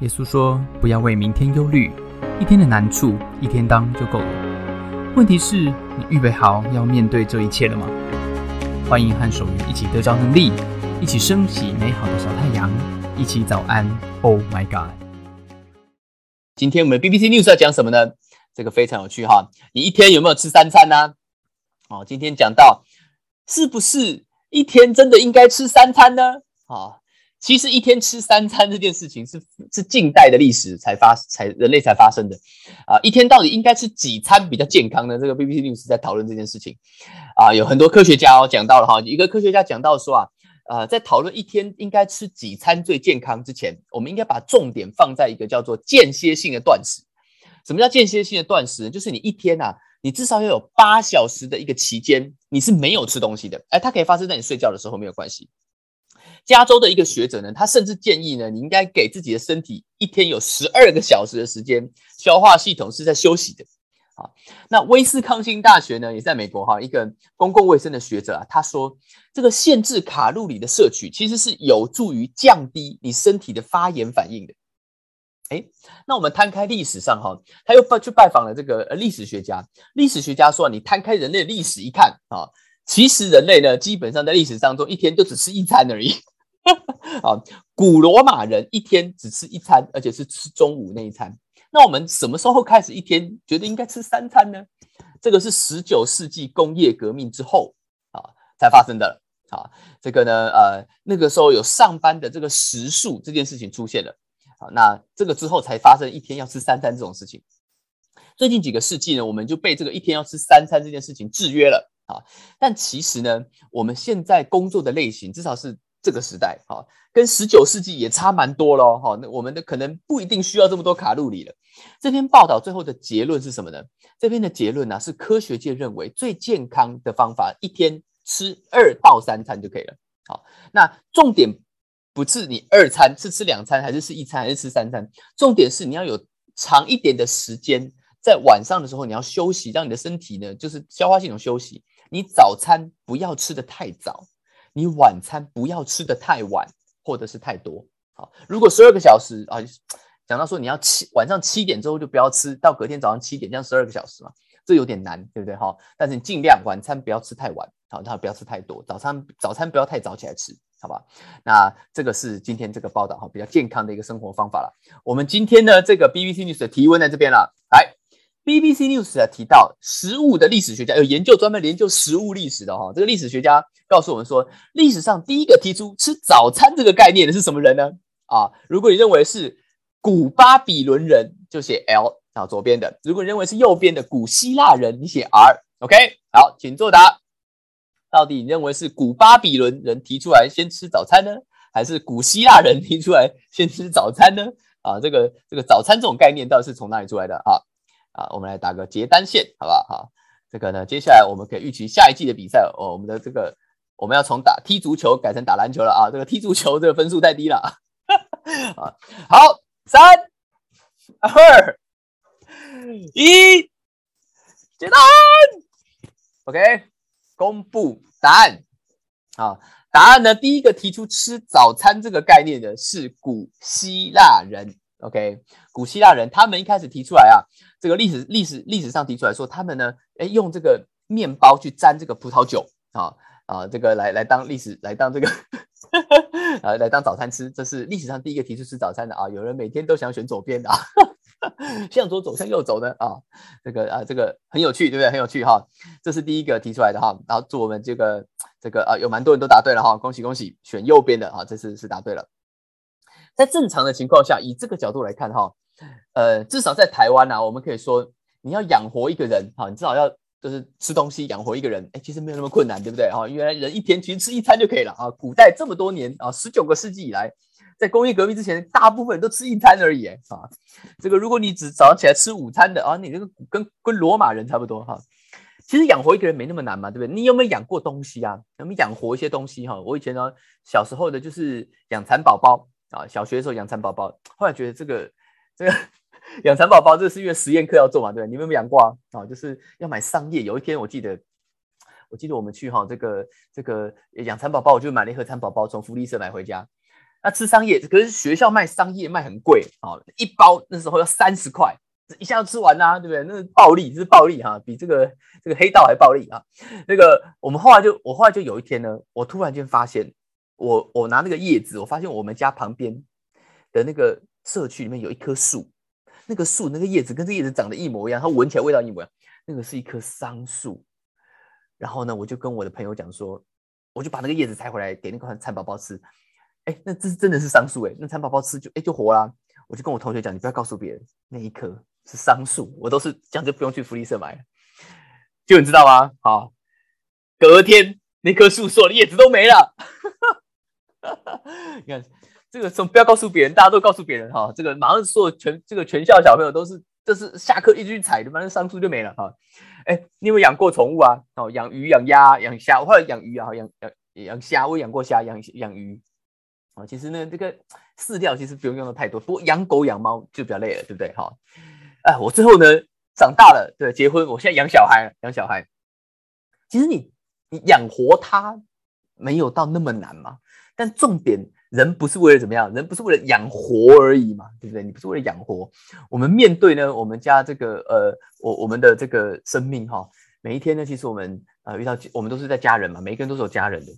耶稣说：“不要为明天忧虑，一天的难处一天当就够了。问题是，你预备好要面对这一切了吗？”欢迎和守愚一起得着能力，一起升起美好的小太阳，一起早安。Oh my God！今天我们 BBC News 要讲什么呢？这个非常有趣哈。你一天有没有吃三餐呢？哦，今天讲到是不是一天真的应该吃三餐呢？啊？其实一天吃三餐这件事情是是近代的历史才发才人类才发生的啊！一天到底应该吃几餐比较健康呢？这个 BBC News 在讨论这件事情啊，有很多科学家哦讲到了哈，一个科学家讲到说啊，呃，在讨论一天应该吃几餐最健康之前，我们应该把重点放在一个叫做间歇性的断食。什么叫间歇性的断食？就是你一天啊，你至少要有八小时的一个期间，你是没有吃东西的。哎，它可以发生在你睡觉的时候，没有关系。加州的一个学者呢，他甚至建议呢，你应该给自己的身体一天有十二个小时的时间，消化系统是在休息的。啊，那威斯康星大学呢，也在美国哈，一个公共卫生的学者啊，他说这个限制卡路里的摄取，其实是有助于降低你身体的发炎反应的。哎，那我们摊开历史上哈，他又去拜访了这个历史学家，历史学家说，你摊开人类历史一看啊，其实人类呢，基本上在历史当中一天就只吃一餐而已。啊，古罗马人一天只吃一餐，而且是吃中午那一餐。那我们什么时候开始一天觉得应该吃三餐呢？这个是十九世纪工业革命之后啊才发生的。啊，这个呢，呃，那个时候有上班的这个时数这件事情出现了。啊，那这个之后才发生一天要吃三餐这种事情。最近几个世纪呢，我们就被这个一天要吃三餐这件事情制约了。啊，但其实呢，我们现在工作的类型至少是。这个时代，哈，跟十九世纪也差蛮多喽，哈。那我们的可能不一定需要这么多卡路里了。这篇报道最后的结论是什么呢？这篇的结论呢，是科学界认为最健康的方法，一天吃二到三餐就可以了。好，那重点不是你二餐是吃两餐，还是吃一餐，还是吃三餐？重点是你要有长一点的时间，在晚上的时候你要休息，让你的身体呢，就是消化系统休息。你早餐不要吃的太早。你晚餐不要吃的太晚，或者是太多。好，如果十二个小时啊，讲到说你要七晚上七点之后就不要吃到隔天早上七点，这样十二个小时嘛，这有点难，对不对？哈，但是你尽量晚餐不要吃太晚，好，然后不要吃太多，早餐早餐不要太早起来吃，好吧？那这个是今天这个报道哈，比较健康的一个生活方法了。我们今天呢，这个 BBC News 的提问在这边了，来。BBC News 啊提到食物的历史学家有研究专门研究食物历史的哈，这个历史学家告诉我们说，历史上第一个提出吃早餐这个概念的是什么人呢？啊，如果你认为是古巴比伦人，就写 L 啊，左边的；如果你认为是右边的古希腊人，你写 R。OK，好，请作答。到底你认为是古巴比伦人提出来先吃早餐呢，还是古希腊人提出来先吃早餐呢？啊，这个这个早餐这种概念到底是从哪里出来的啊？啊，我们来打个结单线，好不好？好，这个呢，接下来我们可以预期下一季的比赛哦。我们的这个我们要从打踢足球改成打篮球了啊！这个踢足球这个分数太低了 啊。好，三、二、一，接单。OK，公布答案。啊，答案呢，第一个提出吃早餐这个概念的是古希腊人。OK，古希腊人他们一开始提出来啊，这个历史历史历史上提出来说，他们呢，哎，用这个面包去沾这个葡萄酒啊啊，这个来来当历史来当这个 啊来当早餐吃，这是历史上第一个提出吃早餐的啊。有人每天都想选左边的，啊 向左走向右走的啊，这个啊这个很有趣，对不对？很有趣哈，这是第一个提出来的哈。然后祝我们这个这个啊，有蛮多人都答对了哈，恭喜恭喜，选右边的啊，这次是答对了。在正常的情况下，以这个角度来看，哈，呃，至少在台湾呢，我们可以说，你要养活一个人，哈，你至少要就是吃东西养活一个人，哎，其实没有那么困难，对不对？哈，原来人一天其实吃一餐就可以了啊。古代这么多年啊，十九个世纪以来，在工业革命之前，大部分人都吃一餐而已，啊，这个如果你只早上起来吃午餐的啊，你这个跟跟罗马人差不多，哈。其实养活一个人没那么难嘛，对不对？你有没有养过东西啊？有没有养活一些东西？哈，我以前呢，小时候的就是养蚕宝宝。啊，小学的时候养蚕宝宝，后来觉得这个这个养蚕宝宝，这是因为实验课要做嘛，对？你们有没有养过啊？啊，就是要买桑叶。有一天我记得，我记得我们去哈这个这个养蚕宝宝，我就买了一盒蚕宝宝，从福利社买回家。那吃桑叶，可是学校卖桑叶卖很贵啊，一包那时候要三十块，一下就吃完啦，对不对？那是暴利，是暴利哈，比这个这个黑道还暴利啊。那个我们后来就，我后来就有一天呢，我突然间发现，我我拿那个叶子，我发现我们家旁边的那个社区里面有一棵树，那个树那个叶子跟这叶子长得一模一样，它闻起来味道一模一样，那个是一棵桑树。然后呢，我就跟我的朋友讲说，我就把那个叶子采回来给那个蚕宝宝吃。哎，那这是真的是桑树哎，那蚕宝宝吃就哎就活啦。我就跟我同学讲，你不要告诉别人，那一棵是桑树，我都是这样就不用去福利社买。就你知道吗？好，隔天那棵树所有的叶子都没了。你看这个，从不要告诉别人，大家都告诉别人哈。这个马上所有全这个全校小朋友都是，这是下课一直去采的，反正上树就没了哈。哎，你有没有养过宠物啊？哦，养鱼、养鸭、养虾，或者养鱼啊？养养养虾，我养过虾，养养鱼。啊，其实呢，这个饲料其实不用用的太多，不过养狗养猫就比较累了，对不对？哈，哎，我最后呢长大了，对，结婚，我现在养小孩，养小孩。其实你你养活它没有到那么难嘛，但重点，人不是为了怎么样，人不是为了养活而已嘛，对不对？你不是为了养活，我们面对呢，我们家这个呃，我我们的这个生命哈，每一天呢，其实我们呃遇到我们都是在家人嘛，每一个人都是有家人的，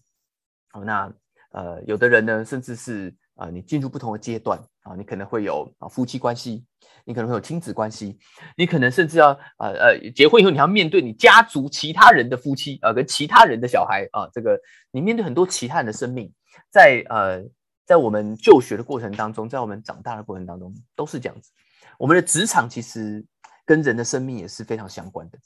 好那。呃，有的人呢，甚至是啊，你进入不同的阶段啊，你可能会有啊夫妻关系，你可能会有亲子关系，你可能甚至要呃呃结婚以后，你要面对你家族其他人的夫妻啊，跟其他人的小孩啊，这个你面对很多其他人的生命，在呃在我们就学的过程当中，在我们长大的过程当中，都是这样子。我们的职场其实跟人的生命也是非常相关的。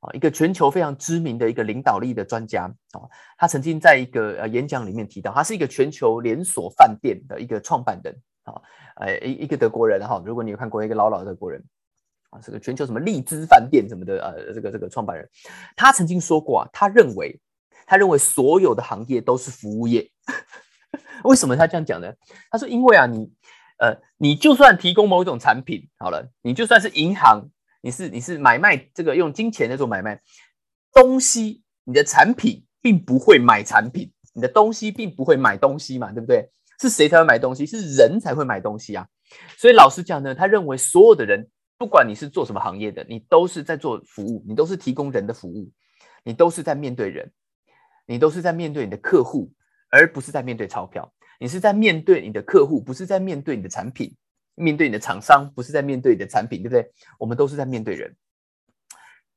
啊，一个全球非常知名的一个领导力的专家啊，他曾经在一个呃演讲里面提到，他是一个全球连锁饭店的一个创办人啊，呃一一个德国人哈，如果你有看过一个老老的德国人啊，这个全球什么利兹饭店什么的呃，这个这个创办人，他曾经说过啊，他认为他认为所有的行业都是服务业，为什么他这样讲呢？他说因为啊，你呃你就算提供某种产品好了，你就算是银行。你是你是买卖这个用金钱在做买卖，东西你的产品并不会买产品，你的东西并不会买东西嘛，对不对？是谁才会买东西？是人才会买东西啊。所以老实讲呢，他认为所有的人，不管你是做什么行业的，你都是在做服务，你都是提供人的服务，你都是在面对人，你都是在面对你的客户，而不是在面对钞票。你是在面对你的客户，不是在面对你的产品。面对你的厂商，不是在面对你的产品，对不对？我们都是在面对人，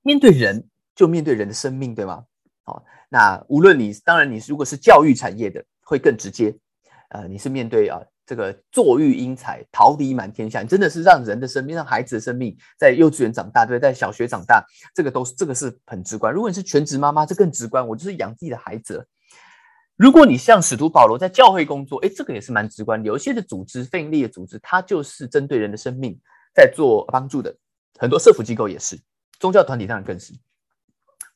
面对人就面对人的生命，对吗？好，那无论你，当然你如果是教育产业的，会更直接。呃，你是面对啊这个坐育英才，桃李满天下，真的是让人的生命，让孩子的生命在幼稚园长大，对？在小学长大，这个都是这个是很直观。如果你是全职妈妈，这更直观，我就是养自己的孩子。如果你像使徒保罗在教会工作，哎，这个也是蛮直观。有一些的组织、非营利的组织，它就是针对人的生命在做帮助的。很多社福机构也是，宗教团体当然更是。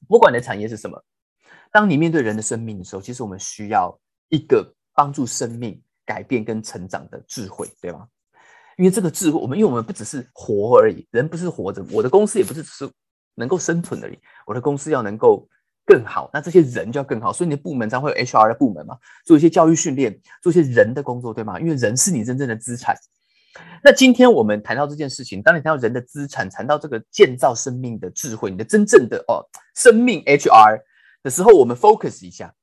不管你的产业是什么，当你面对人的生命的时候，其实我们需要一个帮助生命改变跟成长的智慧，对吗？因为这个智慧，我们因为我们不只是活而已，人不是活着，我的公司也不是只是能够生存而已，我的公司要能够。更好，那这些人就要更好，所以你的部门才会有 HR 的部门嘛，做一些教育训练，做一些人的工作，对吗？因为人是你真正的资产。那今天我们谈到这件事情，当你谈到人的资产，谈到这个建造生命的智慧，你的真正的哦生命 HR 的时候，我们 focus 一下。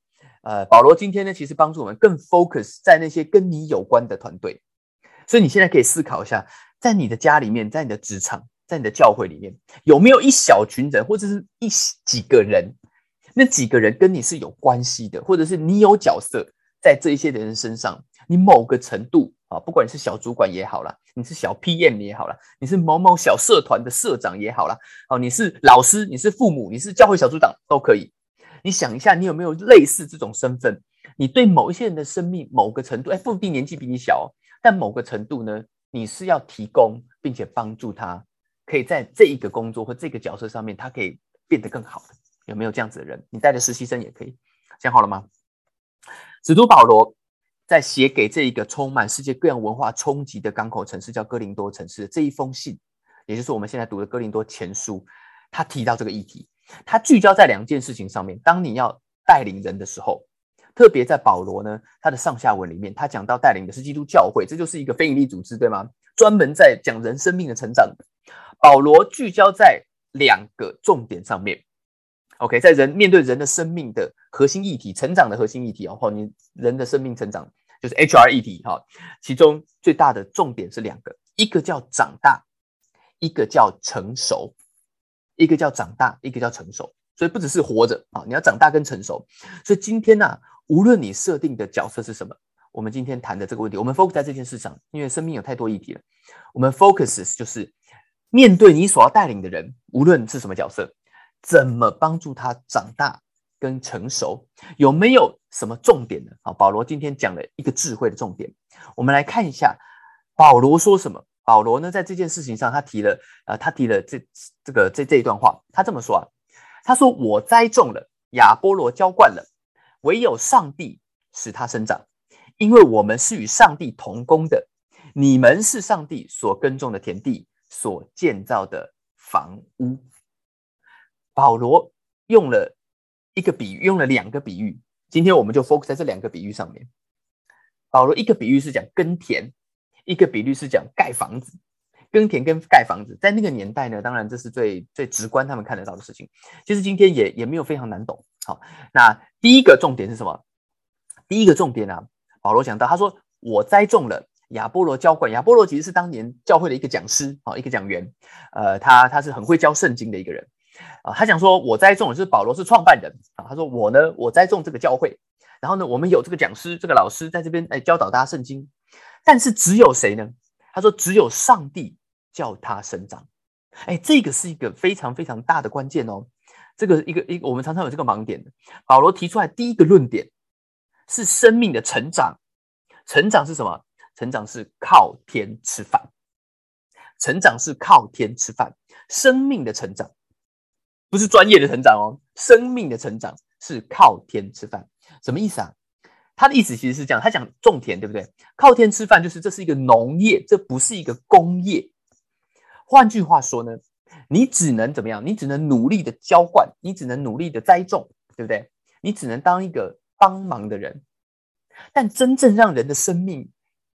呃，保罗今天呢，其实帮助我们更 focus 在那些跟你有关的团队。所以你现在可以思考一下，在你的家里面，在你的职场，在你的教会里面，有没有一小群人，或者是一几个人？那几个人跟你是有关系的，或者是你有角色在这一些的人身上，你某个程度啊，不管你是小主管也好了，你是小 PM 也好了，你是某某小社团的社长也好了，哦，你是老师，你是父母，你是教会小组长都可以。你想一下，你有没有类似这种身份？你对某一些人的生命某个程度，哎，不一定年纪比你小，但某个程度呢，你是要提供并且帮助他，可以在这一个工作或这个角色上面，他可以变得更好的。有没有这样子的人？你带着实习生也可以，想好了吗？使徒保罗在写给这一个充满世界各样文化冲击的港口城市，叫哥林多城市的这一封信，也就是我们现在读的哥林多前书，他提到这个议题，他聚焦在两件事情上面。当你要带领人的时候，特别在保罗呢，他的上下文里面，他讲到带领的是基督教会，这就是一个非营利组织，对吗？专门在讲人生命的成长。保罗聚焦在两个重点上面。OK，在人面对人的生命的核心议题，成长的核心议题哦，或你人的生命成长就是 HR 议题哈。其中最大的重点是两个，一个叫长大，一个叫成熟。一个叫长大，一个叫成熟。所以不只是活着啊，你要长大跟成熟。所以今天呢，无论你设定的角色是什么，我们今天谈的这个问题，我们 focus 在这件事上，因为生命有太多议题了。我们 focuses 就是面对你所要带领的人，无论是什么角色。怎么帮助他长大跟成熟？有没有什么重点呢？啊，保罗今天讲了一个智慧的重点，我们来看一下保罗说什么。保罗呢，在这件事情上，他提了呃，他提了这这个这这一段话，他这么说啊，他说：“我栽种了，亚波罗浇灌了，唯有上帝使他生长，因为我们是与上帝同工的，你们是上帝所耕种的田地，所建造的房屋。”保罗用了一个比喻，用了两个比喻。今天我们就 focus 在这两个比喻上面。保罗一个比喻是讲耕田，一个比喻是讲盖房子。耕田跟盖房子，在那个年代呢，当然这是最最直观他们看得到的事情。其实今天也也没有非常难懂。好，那第一个重点是什么？第一个重点啊，保罗讲到，他说我栽种了，亚波罗浇灌。亚波罗其实是当年教会的一个讲师，啊，一个讲员。呃，他他是很会教圣经的一个人。啊，他讲说，我栽种就是保罗是创办人啊。他说我呢，我栽种这个教会，然后呢，我们有这个讲师，这个老师在这边哎教导大家圣经。但是只有谁呢？他说只有上帝叫他生长。哎，这个是一个非常非常大的关键哦。这个一个一个，我们常常有这个盲点的。保罗提出来第一个论点是生命的成长，成长是什么？成长是靠天吃饭，成长是靠天吃饭，生命的成长。不是专业的成长哦，生命的成长是靠天吃饭，什么意思啊？他的意思其实是这样，他讲种田，对不对？靠天吃饭就是这是一个农业，这不是一个工业。换句话说呢，你只能怎么样？你只能努力的浇灌，你只能努力的栽种，对不对？你只能当一个帮忙的人。但真正让人的生命，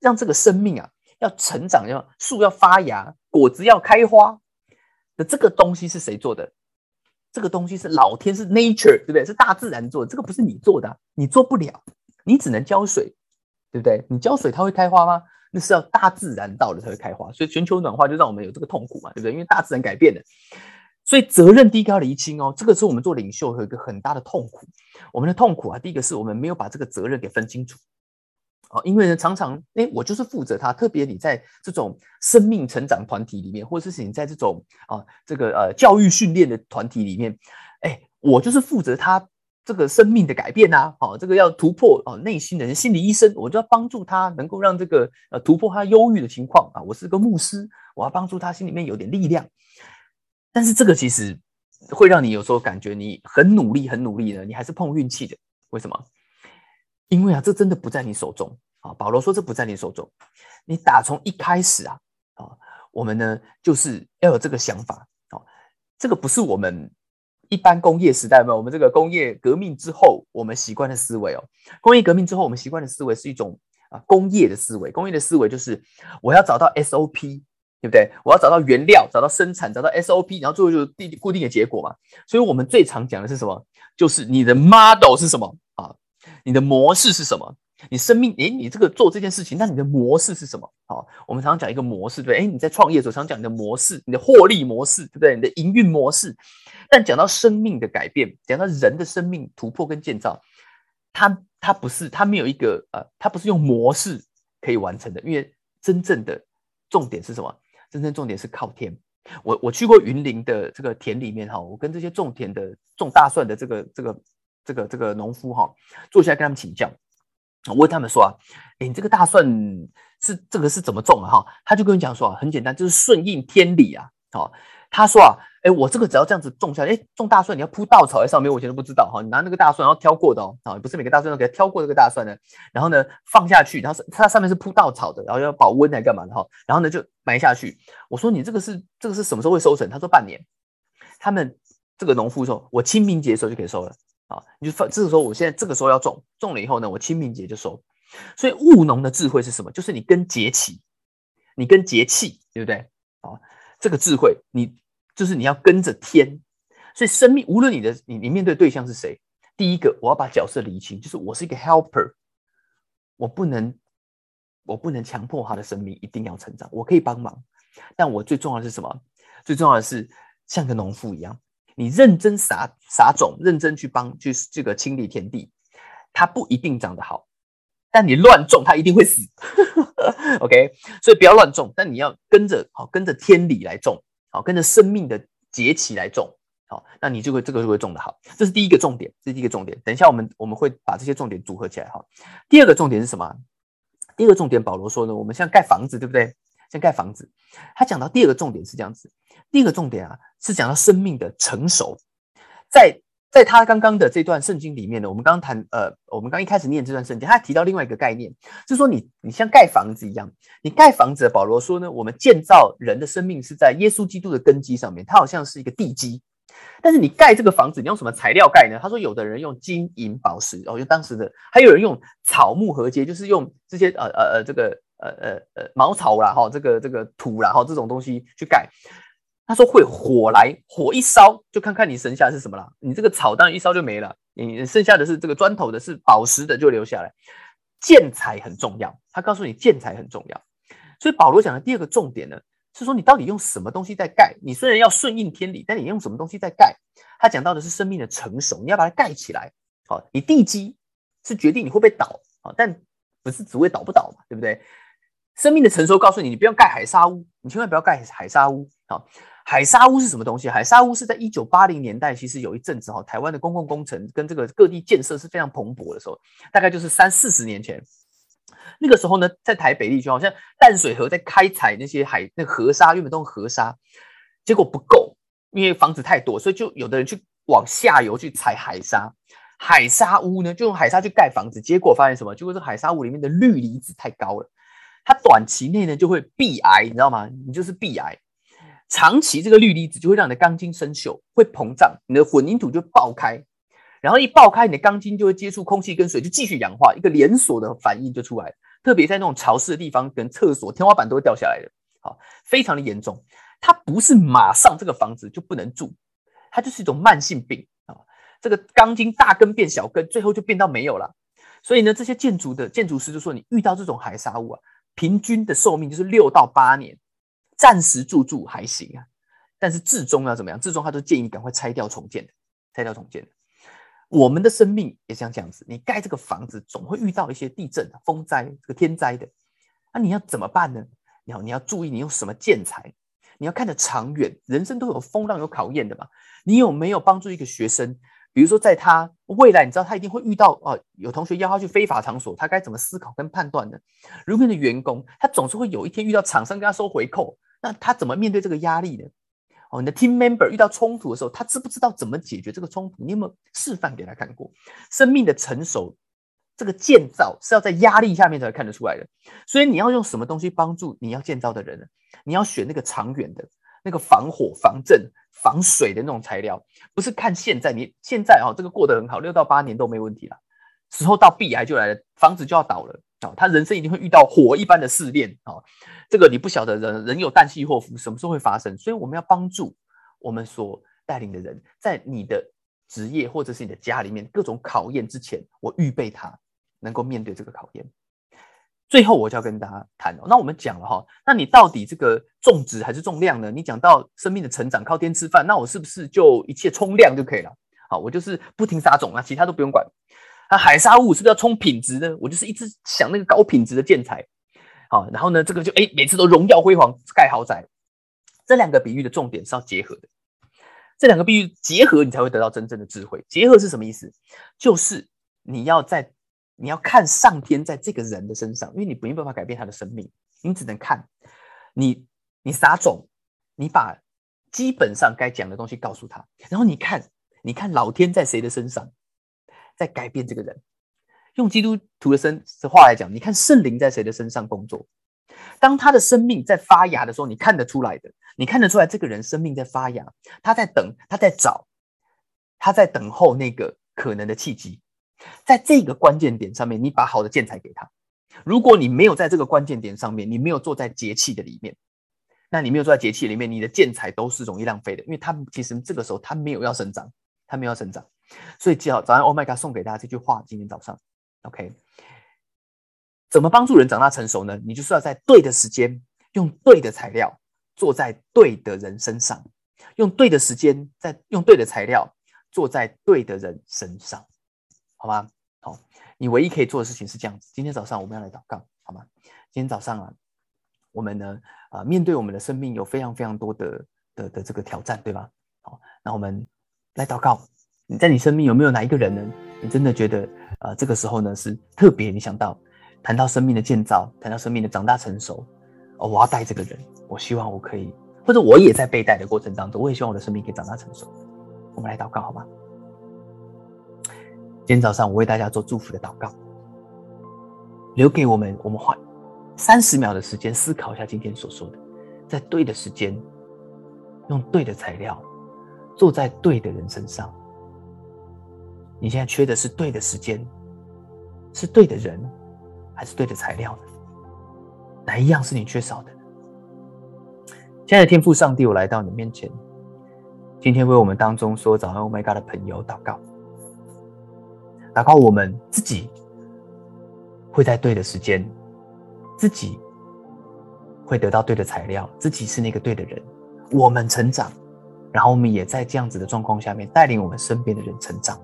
让这个生命啊要成长，要树要发芽，果子要开花的这个东西是谁做的？这个东西是老天是 nature，对不对？是大自然做的，这个不是你做的，你做不了，你只能浇水，对不对？你浇水它会开花吗？那是要大自然到了才会开花。所以全球暖化就让我们有这个痛苦嘛，对不对？因为大自然改变了，所以责任第一个要厘清哦。这个是我们做领袖有一个很大的痛苦。我们的痛苦啊，第一个是我们没有把这个责任给分清楚。哦，因为呢，常常哎，我就是负责他。特别你在这种生命成长团体里面，或者是你在这种啊，这个呃教育训练的团体里面，哎，我就是负责他这个生命的改变呐。好，这个要突破哦，内心的人心理医生，我就要帮助他能够让这个呃突破他忧郁的情况啊。我是个牧师，我要帮助他心里面有点力量。但是这个其实会让你有时候感觉你很努力，很努力的，你还是碰运气的。为什么？因为啊，这真的不在你手中啊。保罗说这不在你手中，你打从一开始啊，啊，我们呢就是要有这个想法啊。这个不是我们一般工业时代嘛，我们这个工业革命之后，我们习惯的思维哦。工业革命之后，我们习惯的思维是一种啊工业的思维。工业的思维就是我要找到 SOP，对不对？我要找到原料，找到生产，找到 SOP，然后最后就是定固定的结果嘛。所以我们最常讲的是什么？就是你的 model 是什么啊？你的模式是什么？你生命，诶，你这个做这件事情，那你的模式是什么？好，我们常常讲一个模式，对，诶，你在创业的时候常讲你的模式，你的获利模式，对不对？你的营运模式。但讲到生命的改变，讲到人的生命突破跟建造，它它不是，它没有一个呃，它不是用模式可以完成的，因为真正的重点是什么？真正重点是靠天。我我去过云林的这个田里面哈，我跟这些种田的、种大蒜的这个这个。这个这个农夫哈，坐下来跟他们请教，我问他们说啊，哎，你这个大蒜是这个是怎么种啊？哈，他就跟你讲说啊，很简单，就是顺应天理啊。好，他说啊，哎，我这个只要这样子种下来，哎，种大蒜你要铺稻草在上面，我以前都不知道哈。你拿那个大蒜要挑过的哦，啊，不是每个大蒜都给它挑过这个大蒜呢。然后呢，放下去，然后它上面是铺稻草的，然后要保温来干嘛的哈。然后呢，就埋下去。我说你这个是这个是什么时候会收成？他说半年。他们这个农夫说，我清明节的时候就可以收了。啊，你就放这个时候，我现在这个时候要种，种了以后呢，我清明节就收。所以务农的智慧是什么？就是你跟节气，你跟节气，对不对？啊，这个智慧，你就是你要跟着天。所以生命，无论你的你你面对对象是谁，第一个我要把角色理清，就是我是一个 helper，我不能我不能强迫他的生命一定要成长，我可以帮忙，但我最重要的是什么？最重要的是像个农夫一样，你认真撒撒种，认真去帮，去这个清理田地，它不一定长得好。但你乱种，它一定会死。OK，所以不要乱种，但你要跟着好，跟着天理来种，好，跟着生命的节气来种，好，那你就会这个就会种得好。这是第一个重点，这是第一个重点。等一下我们我们会把这些重点组合起来哈。第二个重点是什么？第二个重点，保罗说呢，我们像盖房子，对不对？像盖房子，他讲到第二个重点是这样子。第一个重点啊，是讲到生命的成熟，在。在他刚刚的这段圣经里面呢，我们刚刚谈，呃，我们刚一开始念这段圣经，他提到另外一个概念，就是说你你像盖房子一样，你盖房子，保罗说呢，我们建造人的生命是在耶稣基督的根基上面，它好像是一个地基。但是你盖这个房子，你用什么材料盖呢？他说，有的人用金银宝石，哦，用当时的，还有人用草木合接，就是用这些呃呃呃这个呃呃呃茅草啦，哈，这个这个土啦，哈，这种东西去盖。他说会火来，火一烧就看看你剩下是什么了。你这个草当然一烧就没了，你剩下的是这个砖头的，是宝石的就留下来。建材很重要，他告诉你建材很重要。所以保罗讲的第二个重点呢，是说你到底用什么东西在盖？你虽然要顺应天理，但你用什么东西在盖？他讲到的是生命的成熟，你要把它盖起来。好，你地基是决定你会不会倒，好，但不是只会倒不倒嘛，对不对？生命的成熟告诉你，你不要盖海沙屋，你千万不要盖海沙屋，啊。海沙屋是什么东西？海沙屋是在一九八零年代，其实有一阵子哈，台湾的公共工程跟这个各地建设是非常蓬勃的时候，大概就是三四十年前。那个时候呢，在台北地区，好像淡水河在开采那些海那河沙，原本都是河沙，结果不够，因为房子太多，所以就有的人去往下游去采海沙。海沙屋呢，就用海沙去盖房子，结果发现什么？结果这海沙屋里面的氯离子太高了，它短期内呢就会闭癌，你知道吗？你就是闭癌。长期这个氯离子就会让你的钢筋生锈，会膨胀，你的混凝土就爆开，然后一爆开，你的钢筋就会接触空气跟水，就继续氧化，一个连锁的反应就出来。特别在那种潮湿的地方，跟厕所天花板都会掉下来的，好，非常的严重。它不是马上这个房子就不能住，它就是一种慢性病啊。这个钢筋大根变小根，最后就变到没有了。所以呢，这些建筑的建筑师就说，你遇到这种海沙物啊，平均的寿命就是六到八年。暂时住住还行啊，但是至终要怎么样？至终他都建议赶快拆掉重建，拆掉重建。我们的生命也像这样子，你盖这个房子总会遇到一些地震、风灾、这个天灾的，那你要怎么办呢？你要你要注意你用什么建材，你要看得长远，人生都有风浪有考验的嘛。你有没有帮助一个学生？比如说在他未来，你知道他一定会遇到啊，有同学邀他去非法场所，他该怎么思考跟判断呢？如果你的员工，他总是会有一天遇到厂商跟他收回扣。那他怎么面对这个压力呢？哦，你的 team member 遇到冲突的时候，他知不知道怎么解决这个冲突？你有没有示范给他看过？生命的成熟，这个建造是要在压力下面才看得出来的。所以你要用什么东西帮助你要建造的人呢？你要选那个长远的、那个防火、防震、防水的那种材料，不是看现在。你现在哦，这个过得很好，六到八年都没问题了。时候到，B 癌就来了，房子就要倒了啊！他人生一定会遇到火一般的试炼啊！这个你不晓得，人人有旦夕祸福，什么时候会发生？所以我们要帮助我们所带领的人，在你的职业或者是你的家里面各种考验之前，我预备他能够面对这个考验。最后我就要跟大家谈哦，那我们讲了哈，那你到底这个重质还是重量呢？你讲到生命的成长靠天吃饭，那我是不是就一切冲量就可以了？好，我就是不停撒种啊，其他都不用管。那，海沙屋是不是要冲品质呢？我就是一直想那个高品质的建材，好，然后呢，这个就哎，每次都荣耀辉煌盖豪宅。这两个比喻的重点是要结合的，这两个比喻结合，你才会得到真正的智慧。结合是什么意思？就是你要在你要看上天在这个人的身上，因为你没办法改变他的生命，你只能看你你撒种，你把基本上该讲的东西告诉他，然后你看你看老天在谁的身上。在改变这个人，用基督徒的身的话来讲，你看圣灵在谁的身上工作？当他的生命在发芽的时候，你看得出来的，你看得出来这个人生命在发芽，他在等，他在找，他在等候那个可能的契机。在这个关键点上面，你把好的建材给他。如果你没有在这个关键点上面，你没有坐在节气的里面，那你没有坐在节气里面，你的建材都是容易浪费的，因为它其实这个时候它没有要生长，它没有要生长。所以记好，早上 Oh my God 送给大家这句话，今天早上，OK。怎么帮助人长大成熟呢？你就是要在对的时间，用对的材料，坐在对的人身上，用对的时间，在用对的材料，坐在对的人身上，好吗？好，你唯一可以做的事情是这样子。今天早上我们要来祷告，好吗？今天早上啊，我们呢啊，面对我们的生命有非常非常多的的的这个挑战，对吧？好，那我们来祷告。你在你生命有没有哪一个人呢？你真的觉得啊，这个时候呢是特别你想到。谈到生命的建造，谈到生命的长大成熟，哦，我要带这个人，我希望我可以，或者我也在被带的过程当中，我也希望我的生命可以长大成熟。我们来祷告好吗？今天早上我为大家做祝福的祷告，留给我们，我们花三十秒的时间思考一下今天所说的，在对的时间，用对的材料，坐在对的人身上。你现在缺的是对的时间，是对的人。还是对的材料呢？哪一样是你缺少的？亲爱的天父上帝，我来到你面前，今天为我们当中说早安 Oh my God 的朋友祷告，祷告我们自己会在对的时间，自己会得到对的材料，自己是那个对的人，我们成长，然后我们也在这样子的状况下面带领我们身边的人成长。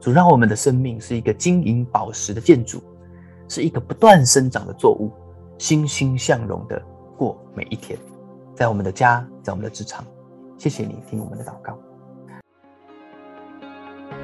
主让我们的生命是一个金银宝石的建筑。是一个不断生长的作物，欣欣向荣的过每一天，在我们的家，在我们的职场。谢谢你听我们的祷告，